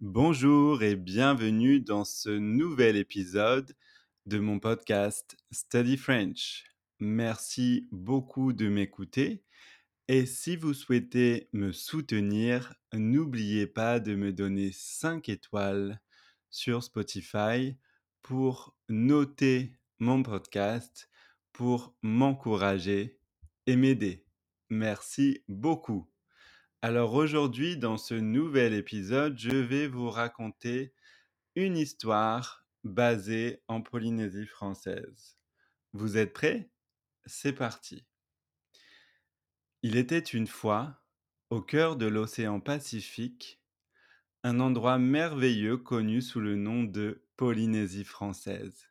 Bonjour et bienvenue dans ce nouvel épisode de mon podcast Study French. Merci beaucoup de m'écouter et si vous souhaitez me soutenir, n'oubliez pas de me donner 5 étoiles sur Spotify pour noter mon podcast, pour m'encourager et m'aider. Merci beaucoup. Alors aujourd'hui, dans ce nouvel épisode, je vais vous raconter une histoire basée en Polynésie française. Vous êtes prêts? C'est parti. Il était une fois, au cœur de l'océan Pacifique, un endroit merveilleux connu sous le nom de Polynésie française.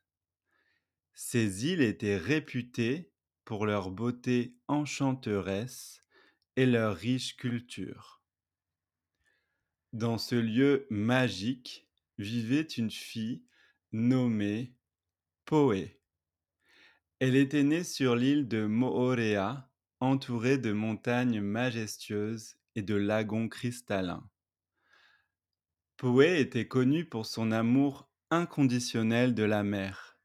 Ces îles étaient réputées pour leur beauté enchanteresse et leur riche culture. Dans ce lieu magique vivait une fille nommée Poé. Elle était née sur l'île de Moorea, entourée de montagnes majestueuses et de lagons cristallins. Poé était connue pour son amour inconditionnel de la mer.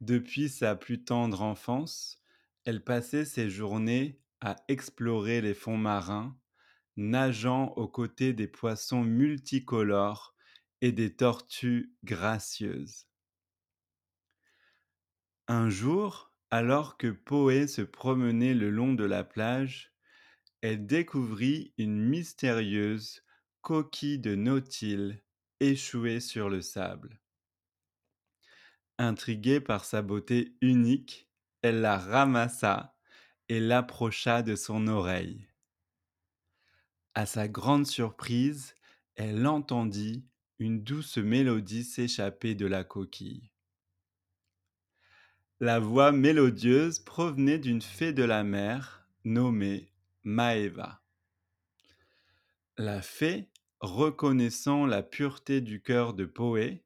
Depuis sa plus tendre enfance, elle passait ses journées à explorer les fonds marins nageant aux côtés des poissons multicolores et des tortues gracieuses. Un jour, alors que Poé se promenait le long de la plage, elle découvrit une mystérieuse coquille de nautile échouée sur le sable. Intriguée par sa beauté unique, elle la ramassa et l'approcha de son oreille. À sa grande surprise, elle entendit une douce mélodie s'échapper de la coquille. La voix mélodieuse provenait d'une fée de la mer nommée Maeva. La fée, reconnaissant la pureté du cœur de Poé,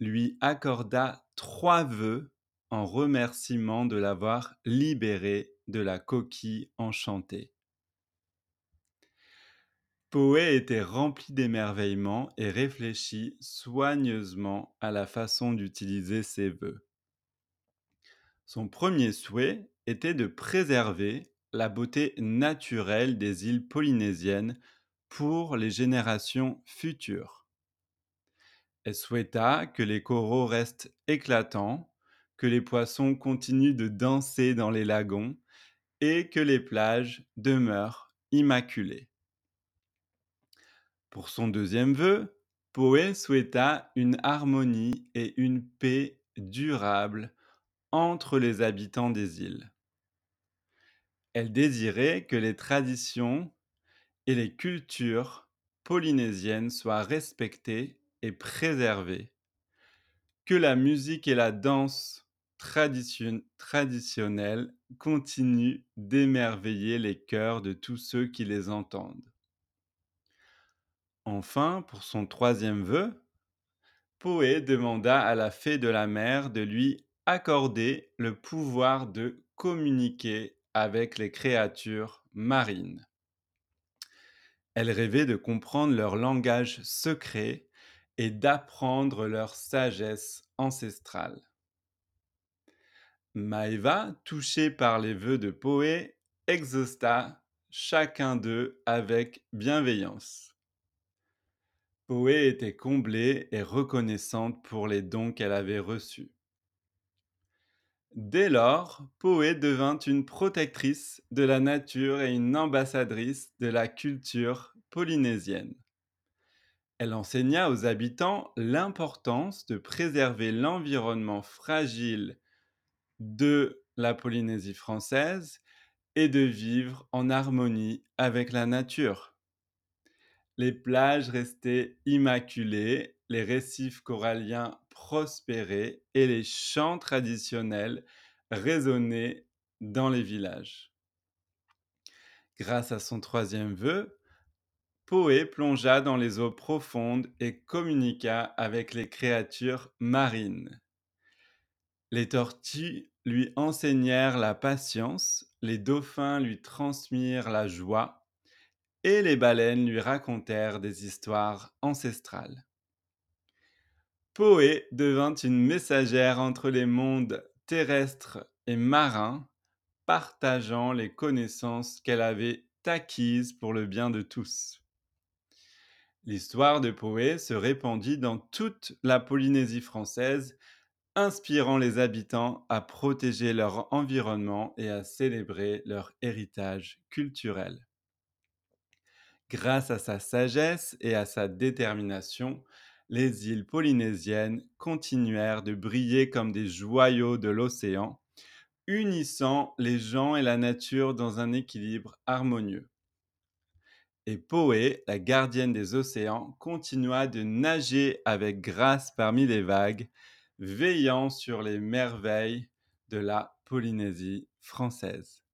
lui accorda trois vœux en remerciement de l'avoir libérée de la coquille enchantée. Poé était rempli d'émerveillement et réfléchit soigneusement à la façon d'utiliser ses vœux. Son premier souhait était de préserver la beauté naturelle des îles polynésiennes pour les générations futures. Elle souhaita que les coraux restent éclatants, que les poissons continuent de danser dans les lagons et que les plages demeurent immaculées. Pour son deuxième vœu, Poé souhaita une harmonie et une paix durables entre les habitants des îles. Elle désirait que les traditions et les cultures polynésiennes soient respectées et préservées, que la musique et la danse tradition traditionnelles continuent d'émerveiller les cœurs de tous ceux qui les entendent. Enfin, pour son troisième vœu, Poé demanda à la fée de la mer de lui accorder le pouvoir de communiquer avec les créatures marines. Elle rêvait de comprendre leur langage secret et d'apprendre leur sagesse ancestrale. Maëva, touchée par les vœux de Poé, exausta chacun d'eux avec bienveillance. Poé était comblée et reconnaissante pour les dons qu'elle avait reçus. Dès lors, Poé devint une protectrice de la nature et une ambassadrice de la culture polynésienne. Elle enseigna aux habitants l'importance de préserver l'environnement fragile de la Polynésie française et de vivre en harmonie avec la nature. Les plages restaient immaculées, les récifs coralliens prospéraient et les chants traditionnels résonnaient dans les villages. Grâce à son troisième vœu, Poé plongea dans les eaux profondes et communiqua avec les créatures marines. Les tortues lui enseignèrent la patience, les dauphins lui transmirent la joie, et les baleines lui racontèrent des histoires ancestrales. Poé devint une messagère entre les mondes terrestres et marins, partageant les connaissances qu'elle avait acquises pour le bien de tous. L'histoire de Poé se répandit dans toute la Polynésie française, inspirant les habitants à protéger leur environnement et à célébrer leur héritage culturel. Grâce à sa sagesse et à sa détermination, les îles polynésiennes continuèrent de briller comme des joyaux de l'océan, unissant les gens et la nature dans un équilibre harmonieux. Et Poé, la gardienne des océans, continua de nager avec grâce parmi les vagues, veillant sur les merveilles de la Polynésie française.